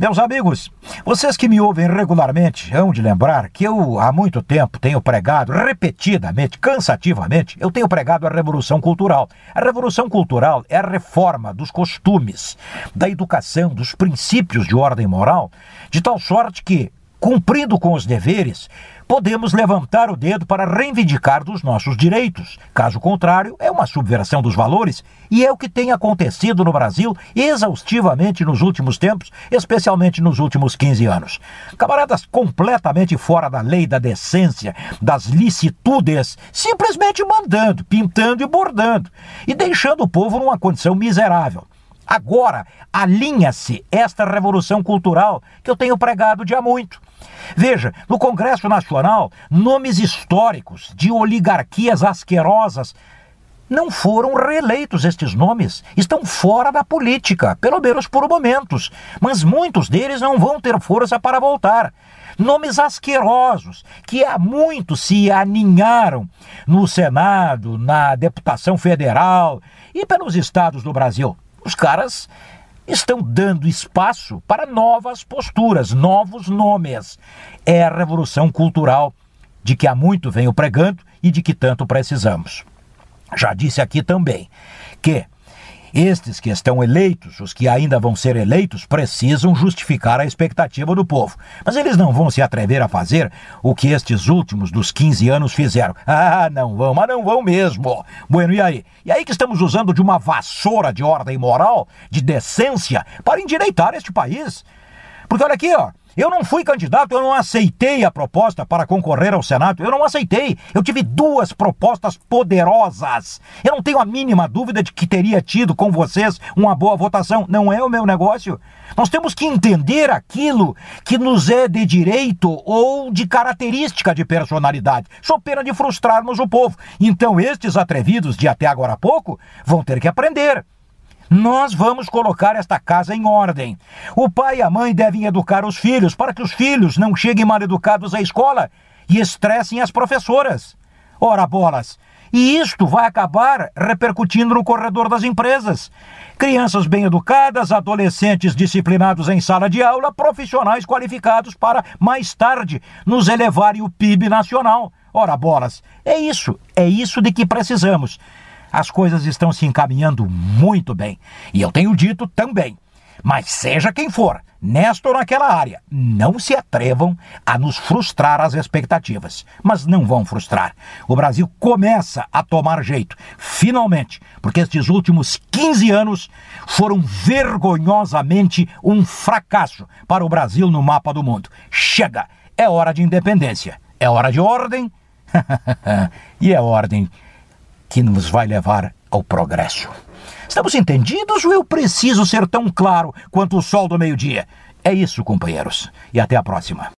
Meus amigos, vocês que me ouvem regularmente hão de lembrar que eu há muito tempo tenho pregado repetidamente, cansativamente, eu tenho pregado a revolução cultural. A revolução cultural é a reforma dos costumes, da educação, dos princípios de ordem moral, de tal sorte que, cumprindo com os deveres, podemos levantar o dedo para reivindicar dos nossos direitos. Caso contrário, é uma subversão dos valores e é o que tem acontecido no Brasil exaustivamente nos últimos tempos, especialmente nos últimos 15 anos. Camaradas completamente fora da lei da decência, das licitudes, simplesmente mandando, pintando e bordando e deixando o povo numa condição miserável. Agora, alinha-se esta revolução cultural que eu tenho pregado de há muito. Veja, no Congresso Nacional, nomes históricos de oligarquias asquerosas não foram reeleitos estes nomes, estão fora da política, pelo menos por momentos, mas muitos deles não vão ter força para voltar. Nomes asquerosos que há muito se aninharam no Senado, na deputação federal e pelos estados do Brasil. Os caras estão dando espaço para novas posturas, novos nomes. É a revolução cultural de que há muito venho pregando e de que tanto precisamos. Já disse aqui também que estes que estão eleitos, os que ainda vão ser eleitos, precisam justificar a expectativa do povo. Mas eles não vão se atrever a fazer o que estes últimos dos 15 anos fizeram. Ah, não vão, mas não vão mesmo. Bueno, e aí? E aí que estamos usando de uma vassoura de ordem moral, de decência, para endireitar este país? Porque olha aqui, ó. Eu não fui candidato, eu não aceitei a proposta para concorrer ao Senado. Eu não aceitei. Eu tive duas propostas poderosas. Eu não tenho a mínima dúvida de que teria tido com vocês uma boa votação. Não é o meu negócio. Nós temos que entender aquilo que nos é de direito ou de característica de personalidade, só pena de frustrarmos o povo. Então, estes atrevidos de até agora há pouco vão ter que aprender. Nós vamos colocar esta casa em ordem. O pai e a mãe devem educar os filhos para que os filhos não cheguem mal educados à escola e estressem as professoras. Ora, bolas! E isto vai acabar repercutindo no corredor das empresas. Crianças bem educadas, adolescentes disciplinados em sala de aula, profissionais qualificados para, mais tarde, nos elevarem o PIB nacional. Ora, bolas! É isso, é isso de que precisamos as coisas estão se encaminhando muito bem. E eu tenho dito também. Mas seja quem for, nesta ou naquela área, não se atrevam a nos frustrar as expectativas. Mas não vão frustrar. O Brasil começa a tomar jeito, finalmente, porque estes últimos 15 anos foram vergonhosamente um fracasso para o Brasil no mapa do mundo. Chega! É hora de independência. É hora de ordem. e é ordem que nos vai levar ao progresso. Estamos entendidos ou eu preciso ser tão claro quanto o sol do meio-dia? É isso, companheiros, e até a próxima.